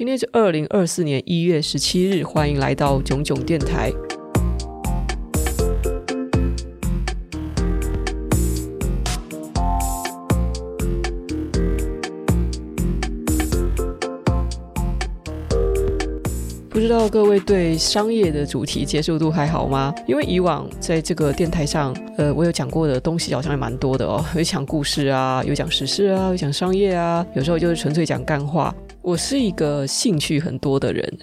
今天是二零二四年一月十七日，欢迎来到囧囧电台。不知道各位对商业的主题接受度还好吗？因为以往在这个电台上，呃，我有讲过的东西好像还蛮多的哦，有讲故事啊，有讲时事啊，有讲商业啊，有时候就是纯粹讲干话。我是一个兴趣很多的人，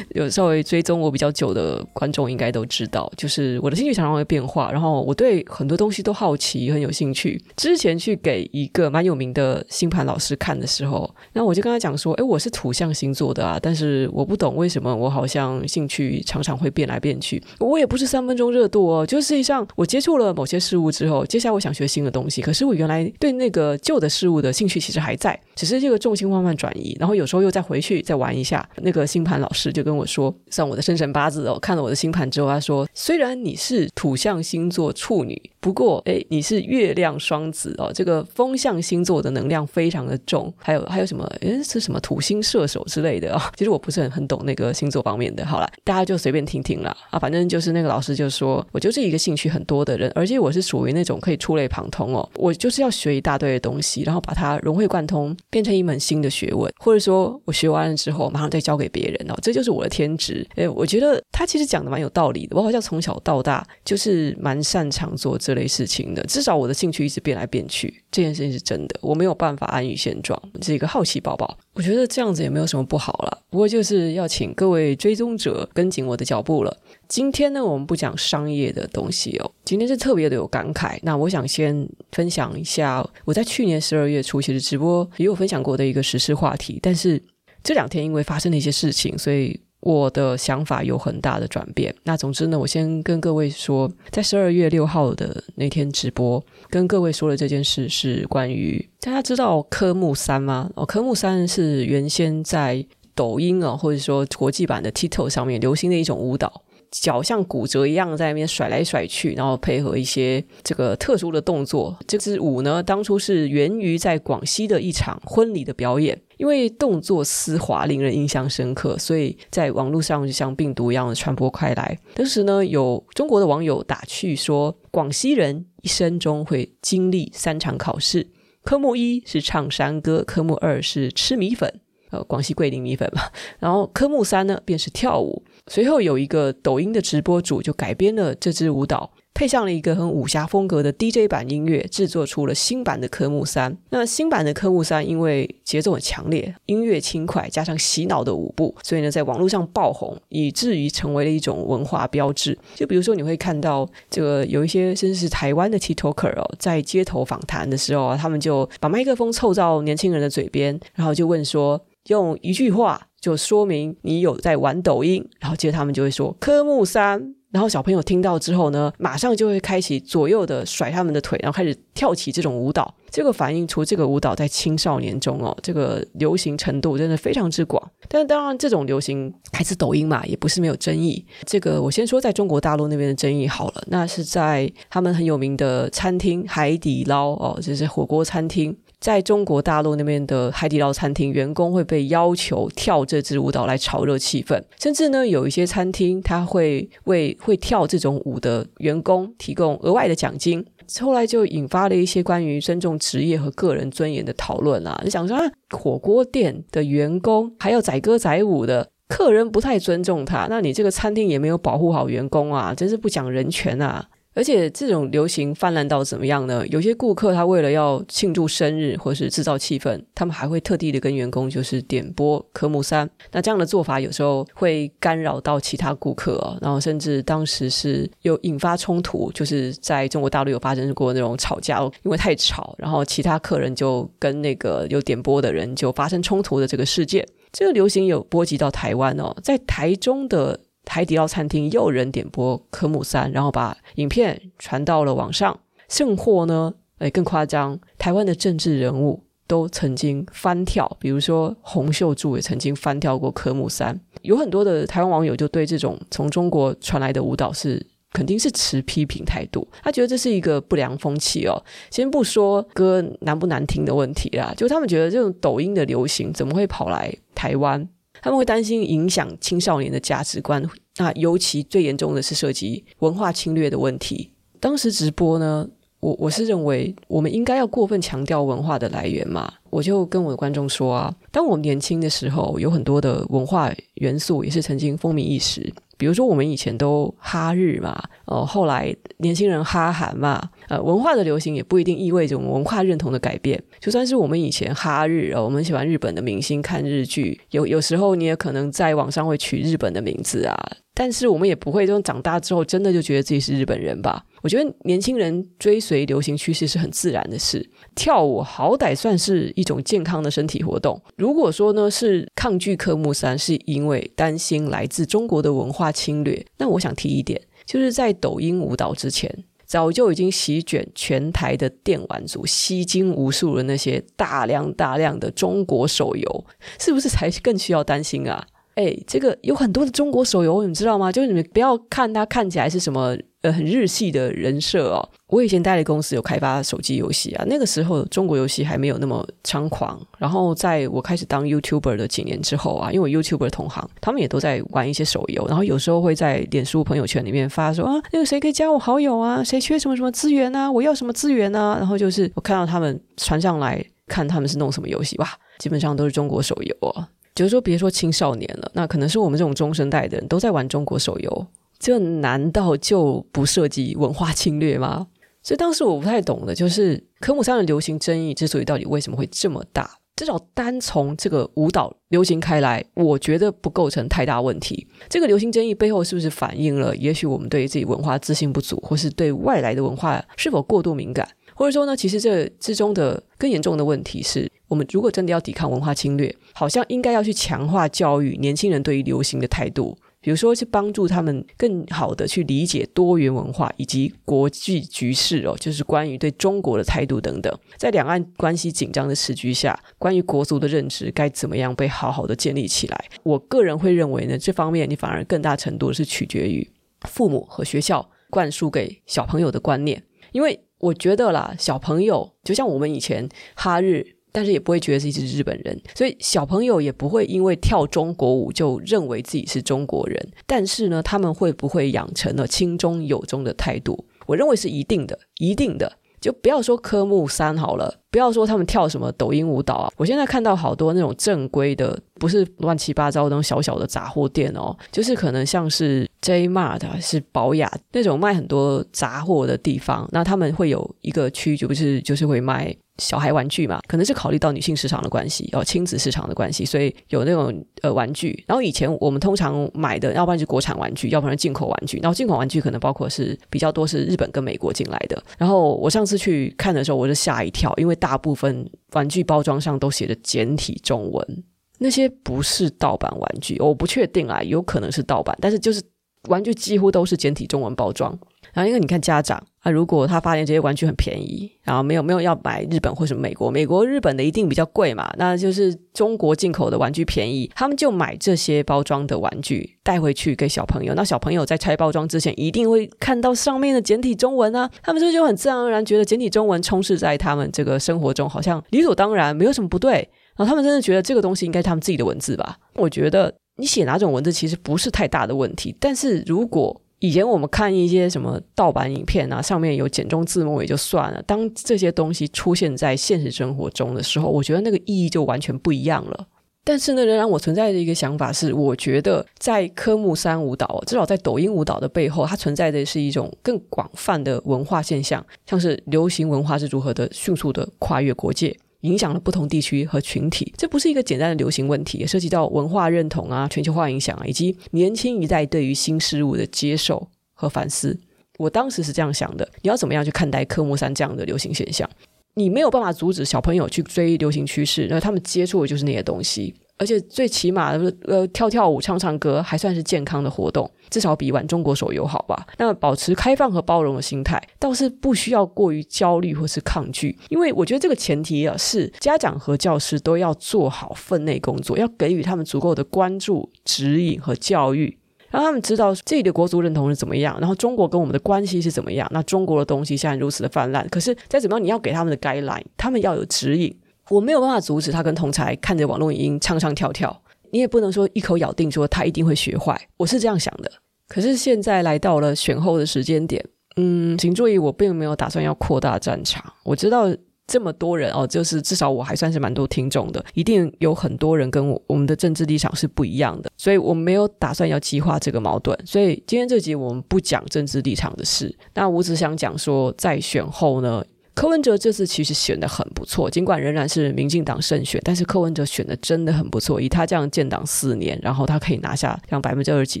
有 稍微追踪我比较久的观众应该都知道，就是我的兴趣常常会变化，然后我对很多东西都好奇，很有兴趣。之前去给一个蛮有名的星盘老师看的时候，那我就跟他讲说：“诶，我是土象星座的啊，但是我不懂为什么我好像兴趣常常会变来变去。我也不是三分钟热度哦，就实际上我接触了某些事物之后，接下来我想学新的东西，可是我原来对那个旧的事物的兴趣其实还在，只是这个重心慢慢转移，然后有。时候又再回去再玩一下，那个星盘老师就跟我说，算我的生辰八字哦，看了我的星盘之后，他说，虽然你是土象星座处女。不过，哎，你是月亮双子哦，这个风象星座的能量非常的重，还有还有什么？哎，是什么土星射手之类的啊、哦？其实我不是很很懂那个星座方面的。好了，大家就随便听听啦。啊。反正就是那个老师就说，我就是一个兴趣很多的人，而且我是属于那种可以触类旁通哦。我就是要学一大堆的东西，然后把它融会贯通，变成一门新的学问，或者是说我学完了之后马上再教给别人哦。这就是我的天职。诶，我觉得他其实讲的蛮有道理的。我好像从小到大就是蛮擅长做这类事情的，至少我的兴趣一直变来变去，这件事情是真的，我没有办法安于现状，是一个好奇宝宝。我觉得这样子也没有什么不好了，不过就是要请各位追踪者跟紧我的脚步了。今天呢，我们不讲商业的东西哦，今天是特别的有感慨。那我想先分享一下我在去年十二月初其实直播也有分享过的一个时事话题，但是这两天因为发生了一些事情，所以。我的想法有很大的转变。那总之呢，我先跟各位说，在十二月六号的那天直播，跟各位说的这件事是关于大家知道科目三吗？哦，科目三是原先在抖音啊，或者说国际版的 TikTok 上面流行的一种舞蹈。脚像骨折一样在那边甩来甩去，然后配合一些这个特殊的动作。这支舞呢，当初是源于在广西的一场婚礼的表演，因为动作丝滑，令人印象深刻，所以在网络上就像病毒一样的传播开来。当时呢，有中国的网友打趣说，广西人一生中会经历三场考试，科目一是唱山歌，科目二是吃米粉，呃，广西桂林米粉嘛，然后科目三呢，便是跳舞。随后有一个抖音的直播主就改编了这支舞蹈，配上了一个很武侠风格的 DJ 版音乐，制作出了新版的科目三。那新版的科目三因为节奏很强烈，音乐轻快，加上洗脑的舞步，所以呢，在网络上爆红，以至于成为了一种文化标志。就比如说，你会看到这个有一些甚至是台湾的 TikToker 哦，在街头访谈的时候啊，他们就把麦克风凑到年轻人的嘴边，然后就问说，用一句话。就说明你有在玩抖音，然后接着他们就会说科目三，然后小朋友听到之后呢，马上就会开启左右的甩他们的腿，然后开始跳起这种舞蹈。这个反映出这个舞蹈在青少年中哦，这个流行程度真的非常之广。但当然，这种流行来自抖音嘛，也不是没有争议。这个我先说在中国大陆那边的争议好了，那是在他们很有名的餐厅海底捞哦，就是火锅餐厅。在中国大陆那边的海底捞餐厅，员工会被要求跳这支舞蹈来炒热气氛，甚至呢，有一些餐厅他会为会跳这种舞的员工提供额外的奖金。后来就引发了一些关于尊重职业和个人尊严的讨论啊，就想说啊，火锅店的员工还要载歌载舞的，客人不太尊重他，那你这个餐厅也没有保护好员工啊，真是不讲人权啊！而且这种流行泛滥到怎么样呢？有些顾客他为了要庆祝生日或是制造气氛，他们还会特地的跟员工就是点播科目三。那这样的做法有时候会干扰到其他顾客哦，然后甚至当时是有引发冲突，就是在中国大陆有发生过那种吵架，因为太吵，然后其他客人就跟那个有点播的人就发生冲突的这个事件。这个流行有波及到台湾哦，在台中的。海底捞餐厅又有人点播科目三，然后把影片传到了网上。甚或呢，诶，更夸张，台湾的政治人物都曾经翻跳，比如说洪秀柱也曾经翻跳过科目三。有很多的台湾网友就对这种从中国传来的舞蹈是肯定是持批评态度，他觉得这是一个不良风气哦。先不说歌难不难听的问题啦，就他们觉得这种抖音的流行怎么会跑来台湾？他们会担心影响青少年的价值观。那尤其最严重的是涉及文化侵略的问题。当时直播呢，我我是认为我们应该要过分强调文化的来源嘛。我就跟我的观众说啊，当我们年轻的时候，有很多的文化元素也是曾经风靡一时。比如说，我们以前都哈日嘛，哦，后来年轻人哈韩嘛，呃，文化的流行也不一定意味着我们文化认同的改变。就算是我们以前哈日，哦，我们喜欢日本的明星，看日剧，有有时候你也可能在网上会取日本的名字啊。但是我们也不会，这种长大之后真的就觉得自己是日本人吧？我觉得年轻人追随流行趋势是很自然的事。跳舞好歹算是一种健康的身体活动。如果说呢是抗拒科目三，是因为担心来自中国的文化侵略，那我想提一点，就是在抖音舞蹈之前，早就已经席卷全台的电玩族，吸金无数的那些大量大量的中国手游，是不是才更需要担心啊？哎，这个有很多的中国手游，你知道吗？就是你们不要看它看起来是什么呃很日系的人设哦。我以前待的公司有开发手机游戏啊，那个时候中国游戏还没有那么猖狂。然后在我开始当 YouTuber 的几年之后啊，因为我 YouTuber 同行，他们也都在玩一些手游，然后有时候会在脸书朋友圈里面发说啊，那个谁可以加我好友啊？谁缺什么什么资源啊？我要什么资源啊？然后就是我看到他们传上来看他们是弄什么游戏，哇，基本上都是中国手游啊。就是说，别说青少年了，那可能是我们这种中生代的人都在玩中国手游，这难道就不涉及文化侵略吗？所以当时我不太懂的，就是科目三的流行争议之所以到底为什么会这么大，至少单从这个舞蹈流行开来，我觉得不构成太大问题。这个流行争议背后是不是反映了，也许我们对自己文化自信不足，或是对外来的文化是否过度敏感？或者说呢，其实这之中的更严重的问题是，我们如果真的要抵抗文化侵略，好像应该要去强化教育年轻人对于流行的态度，比如说去帮助他们更好的去理解多元文化以及国际局势哦，就是关于对中国的态度等等。在两岸关系紧张的时局下，关于国族的认知该怎么样被好好的建立起来？我个人会认为呢，这方面你反而更大程度是取决于父母和学校灌输给小朋友的观念，因为。我觉得啦，小朋友就像我们以前哈日，但是也不会觉得自己是日本人，所以小朋友也不会因为跳中国舞就认为自己是中国人。但是呢，他们会不会养成了亲中有中的态度？我认为是一定的，一定的。就不要说科目三好了，不要说他们跳什么抖音舞蹈啊。我现在看到好多那种正规的，不是乱七八糟那种小小的杂货店哦，就是可能像是 J Mart 是宝雅那种卖很多杂货的地方，那他们会有一个区，就不是就是会卖。小孩玩具嘛，可能是考虑到女性市场的关系，哦，亲子市场的关系，所以有那种呃玩具。然后以前我们通常买的，要不然就是国产玩具，要不然进口玩具。然后进口玩具可能包括是比较多是日本跟美国进来的。然后我上次去看的时候，我就吓一跳，因为大部分玩具包装上都写着简体中文，那些不是盗版玩具，我不确定啊，有可能是盗版，但是就是玩具几乎都是简体中文包装。然后因为你看家长。啊如果他发现这些玩具很便宜，然后没有没有要买日本或者美国，美国日本的一定比较贵嘛，那就是中国进口的玩具便宜，他们就买这些包装的玩具带回去给小朋友。那小朋友在拆包装之前，一定会看到上面的简体中文啊，他们就就很自然而然觉得简体中文充斥在他们这个生活中，好像理所当然，没有什么不对。然后他们真的觉得这个东西应该是他们自己的文字吧？我觉得你写哪种文字其实不是太大的问题，但是如果以前我们看一些什么盗版影片啊，上面有简中字幕也就算了。当这些东西出现在现实生活中的时候，我觉得那个意义就完全不一样了。但是呢，仍然我存在的一个想法是，我觉得在科目三舞蹈，至少在抖音舞蹈的背后，它存在的是一种更广泛的文化现象，像是流行文化是如何的迅速的跨越国界。影响了不同地区和群体，这不是一个简单的流行问题，也涉及到文化认同啊、全球化影响啊，以及年轻一代对于新事物的接受和反思。我当时是这样想的：你要怎么样去看待科目三这样的流行现象？你没有办法阻止小朋友去追流行趋势，那他们接触的就是那些东西。而且最起码的，呃，跳跳舞、唱唱歌还算是健康的活动，至少比玩中国手游好吧？那保持开放和包容的心态，倒是不需要过于焦虑或是抗拒，因为我觉得这个前提啊，是家长和教师都要做好分内工作，要给予他们足够的关注、指引和教育，让他们知道自己的国足认同是怎么样，然后中国跟我们的关系是怎么样。那中国的东西现在如此的泛滥，可是再怎么样，你要给他们的 guideline，他们要有指引。我没有办法阻止他跟同才看着网络影音唱唱跳跳，你也不能说一口咬定说他一定会学坏。我是这样想的。可是现在来到了选后的时间点，嗯，请注意，我并没有打算要扩大战场。我知道。这么多人哦，就是至少我还算是蛮多听众的，一定有很多人跟我我们的政治立场是不一样的，所以我没有打算要激化这个矛盾。所以今天这集我们不讲政治立场的事，那我只想讲说，在选后呢，柯文哲这次其实选的很不错，尽管仍然是民进党胜选，但是柯文哲选的真的很不错，以他这样建党四年，然后他可以拿下这样百分之二十几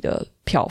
的票。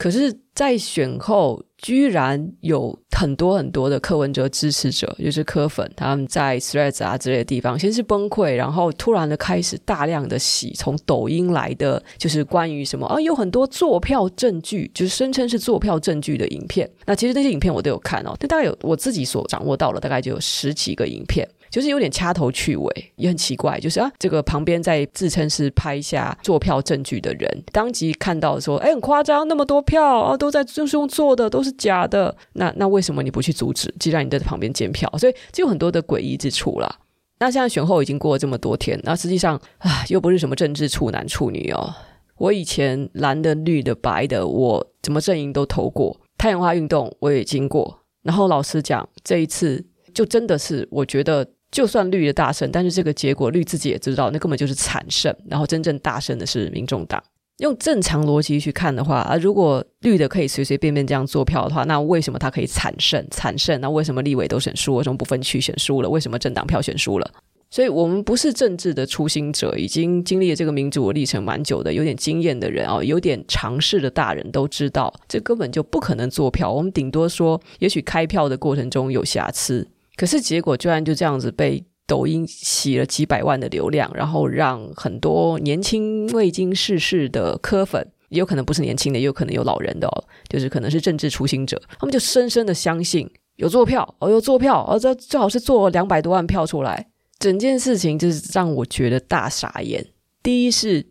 可是，在选后，居然有很多很多的柯文哲支持者，就是柯粉，他们在 Threads 啊之类的地方，先是崩溃，然后突然的开始大量的洗从抖音来的，就是关于什么啊，有很多作票证据，就是声称是作票证据的影片。那其实那些影片我都有看哦，但大概有我自己所掌握到了，大概就有十几个影片。就是有点掐头去尾，也很奇怪。就是啊，这个旁边在自称是拍下作票证据的人，当即看到说，哎，很夸张，那么多票啊，都在就是用做的，都是假的。那那为什么你不去阻止？既然你在旁边监票，所以就有很多的诡异之处啦。那现在选后已经过了这么多天，那实际上啊，又不是什么政治处男处女哦。我以前蓝的、绿的、白的，我怎么阵营都投过，太阳花运动我也经过。然后老实讲，这一次就真的是我觉得。就算绿的大胜，但是这个结果绿自己也知道，那根本就是惨胜。然后真正大胜的是民众党。用正常逻辑去看的话，啊，如果绿的可以随随便便这样做票的话，那为什么他可以惨胜？惨胜？那为什么立委都选输？为什么不分区选输了？为什么政党票选输了？所以我们不是政治的初心者，已经经历了这个民主的历程蛮久的，有点经验的人啊，有点常识的大人都知道，这根本就不可能做票。我们顶多说，也许开票的过程中有瑕疵。可是结果居然就这样子被抖音洗了几百万的流量，然后让很多年轻未经世事的科粉，也有可能不是年轻的，也有可能有老人的哦，就是可能是政治初心者，他们就深深的相信有坐票哦，有坐票哦，这最好是做两百多万票出来，整件事情就是让我觉得大傻眼。第一是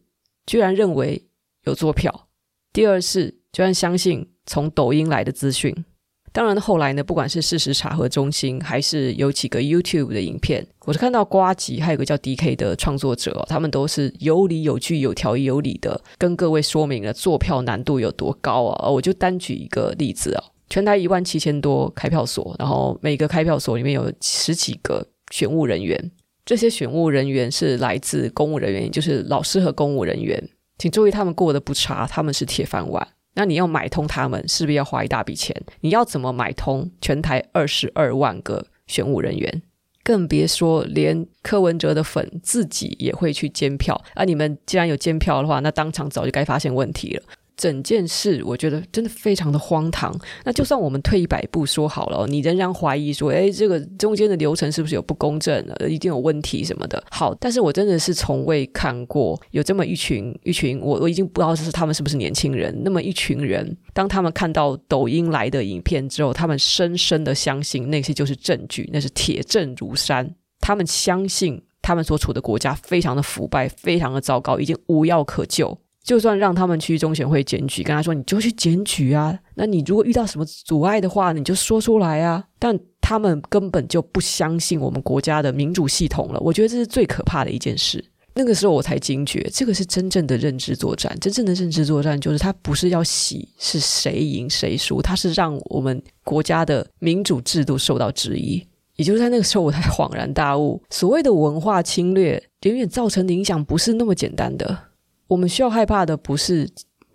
居然认为有坐票，第二是居然相信从抖音来的资讯。当然，后来呢，不管是事实查核中心，还是有几个 YouTube 的影片，我是看到瓜吉，还有个叫 DK 的创作者，他们都是有理有据、有条有理的，跟各位说明了坐票难度有多高啊！我就单举一个例子啊，全台一万七千多开票所，然后每个开票所里面有十几个选务人员，这些选务人员是来自公务人员，就是老师和公务人员，请注意，他们过得不差，他们是铁饭碗。那你要买通他们，是不是要花一大笔钱？你要怎么买通全台二十二万个选务人员？更别说连柯文哲的粉自己也会去监票。啊，你们既然有监票的话，那当场早就该发现问题了。整件事我觉得真的非常的荒唐。那就算我们退一百步说好了，你仍然怀疑说，诶，这个中间的流程是不是有不公正的，一定有问题什么的。好，但是我真的是从未看过有这么一群一群，我我已经不知道是他们是不是年轻人，那么一群人，当他们看到抖音来的影片之后，他们深深的相信那些就是证据，那是铁证如山。他们相信他们所处的国家非常的腐败，非常的糟糕，已经无药可救。就算让他们去中选会检举，跟他说，你就去检举啊。那你如果遇到什么阻碍的话，你就说出来啊。但他们根本就不相信我们国家的民主系统了。我觉得这是最可怕的一件事。那个时候我才惊觉，这个是真正的认知作战。真正的认知作战就是他不是要洗是谁赢谁输，他是让我们国家的民主制度受到质疑。也就是在那个时候，我才恍然大悟，所谓的文化侵略，远远造成的影响不是那么简单的。我们需要害怕的不是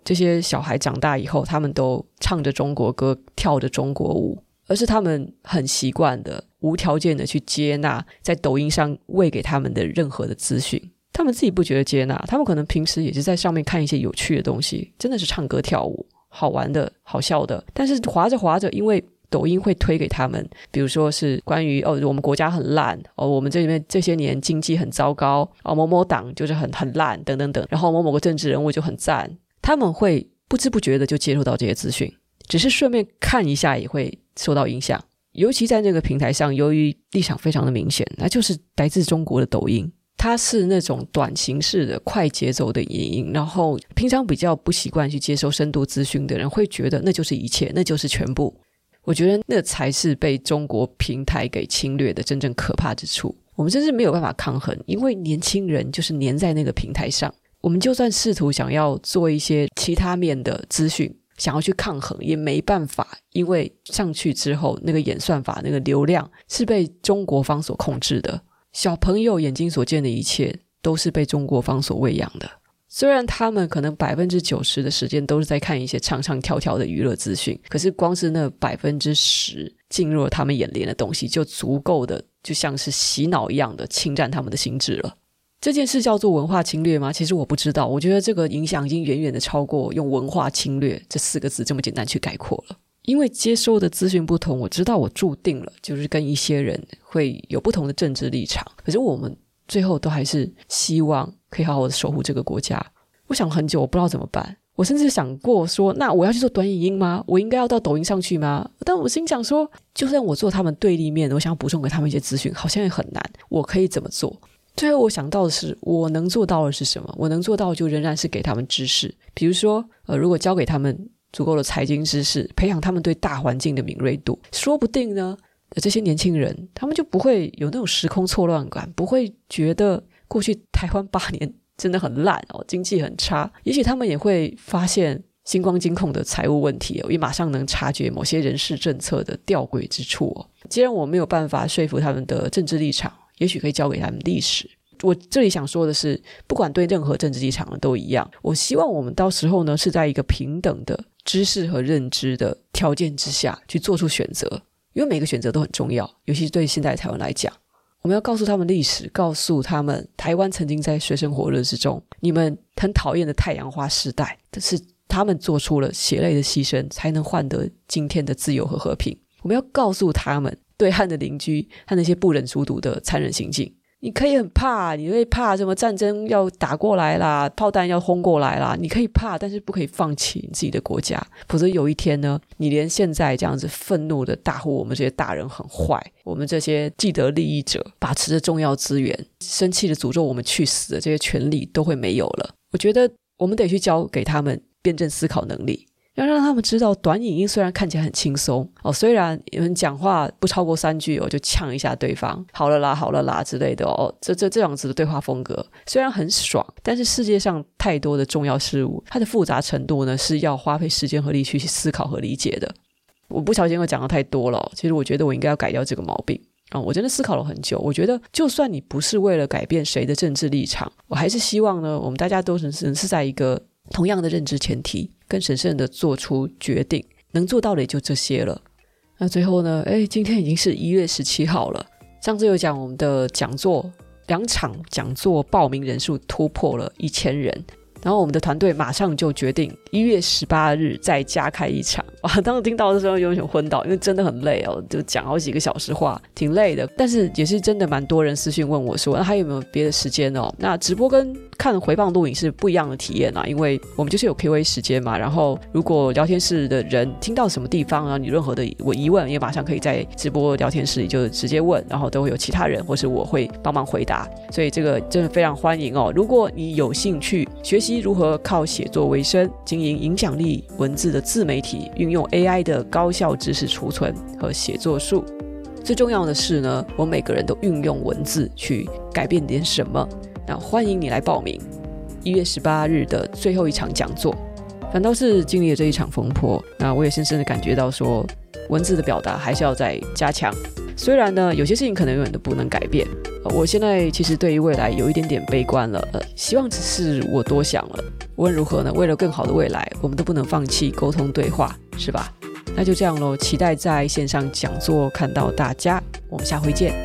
这些小孩长大以后，他们都唱着中国歌，跳着中国舞，而是他们很习惯的无条件的去接纳在抖音上喂给他们的任何的资讯。他们自己不觉得接纳，他们可能平时也是在上面看一些有趣的东西，真的是唱歌跳舞，好玩的、好笑的。但是滑着滑着，因为抖音会推给他们，比如说是关于哦，我们国家很烂哦，我们这里面这些年经济很糟糕哦，某某党就是很很烂等等等，然后某某个政治人物就很赞，他们会不知不觉的就接触到这些资讯，只是顺便看一下也会受到影响。尤其在这个平台上，由于立场非常的明显，那就是来自中国的抖音，它是那种短形式的快节奏的影音，然后平常比较不习惯去接收深度资讯的人会觉得那就是一切，那就是全部。我觉得那才是被中国平台给侵略的真正可怕之处。我们真是没有办法抗衡，因为年轻人就是黏在那个平台上。我们就算试图想要做一些其他面的资讯，想要去抗衡，也没办法，因为上去之后，那个演算法那个流量是被中国方所控制的。小朋友眼睛所见的一切，都是被中国方所喂养的。虽然他们可能百分之九十的时间都是在看一些唱唱跳跳的娱乐资讯，可是光是那百分之十进入了他们眼帘的东西，就足够的就像是洗脑一样的侵占他们的心智了。这件事叫做文化侵略吗？其实我不知道。我觉得这个影响已经远远的超过用“文化侵略”这四个字这么简单去概括了。因为接收的资讯不同，我知道我注定了就是跟一些人会有不同的政治立场。可是我们。最后都还是希望可以好好的守护这个国家。我想很久，我不知道怎么办。我甚至想过说，那我要去做短影音吗？我应该要到抖音上去吗？但我心想说，就算我做他们对立面，我想要补充给他们一些资讯，好像也很难。我可以怎么做？最后我想到的是，我能做到的是什么？我能做到就仍然是给他们知识，比如说，呃，如果教给他们足够的财经知识，培养他们对大环境的敏锐度，说不定呢。这些年轻人，他们就不会有那种时空错乱感，不会觉得过去台湾八年真的很烂哦，经济很差。也许他们也会发现星光金控的财务问题哦，也马上能察觉某些人事政策的吊诡之处哦。既然我没有办法说服他们的政治立场，也许可以交给他们历史。我这里想说的是，不管对任何政治立场都一样，我希望我们到时候呢，是在一个平等的知识和认知的条件之下去做出选择。因为每个选择都很重要，尤其是对现在台湾来讲，我们要告诉他们历史，告诉他们台湾曾经在水深火热之中，你们很讨厌的太阳花时代，但是他们做出了血泪的牺牲，才能换得今天的自由和和平。我们要告诉他们，对岸的邻居和那些不忍卒睹的残忍行径。你可以很怕，你会怕什么战争要打过来啦，炮弹要轰过来啦。你可以怕，但是不可以放弃你自己的国家，否则有一天呢，你连现在这样子愤怒的大呼我们这些大人很坏，我们这些既得利益者把持着重要资源，生气的诅咒我们去死的这些权利都会没有了。我觉得我们得去教给他们辩证思考能力。要让他们知道，短影音虽然看起来很轻松哦，虽然你们讲话不超过三句哦，就呛一下对方，好了啦，好了啦之类的哦，这这这样子的对话风格虽然很爽，但是世界上太多的重要事物，它的复杂程度呢，是要花费时间和力去思考和理解的。我不小心我讲的太多了，其实我觉得我应该要改掉这个毛病啊、我真的思考了很久，我觉得就算你不是为了改变谁的政治立场，我还是希望呢，我们大家都是是是在一个同样的认知前提。更审慎的做出决定，能做到的也就这些了。那最后呢？哎，今天已经是一月十七号了。上次有讲我们的讲座，两场讲座报名人数突破了一千人。然后我们的团队马上就决定一月十八日再加开一场。哇，当时听到的时候有点昏倒，因为真的很累哦，就讲好几个小时话，挺累的。但是也是真的蛮多人私信问我说，那还有没有别的时间哦？那直播跟看回放录影是不一样的体验啊，因为我们就是有 Q&A 时间嘛。然后如果聊天室的人听到什么地方啊，你任何的我疑问也马上可以在直播聊天室里就直接问，然后都会有其他人或是我会帮忙回答。所以这个真的非常欢迎哦。如果你有兴趣学习，如何靠写作为生，经营影响力文字的自媒体，运用用 AI 的高效知识储存和写作术。最重要的是呢，我每个人都运用文字去改变点什么。那欢迎你来报名一月十八日的最后一场讲座。反倒是经历了这一场风波，那我也深深的感觉到说，文字的表达还是要再加强。虽然呢，有些事情可能永远都不能改变。我现在其实对于未来有一点点悲观了，呃，希望只是我多想了。无论如何呢，为了更好的未来，我们都不能放弃沟通对话，是吧？那就这样喽，期待在线上讲座看到大家，我们下回见。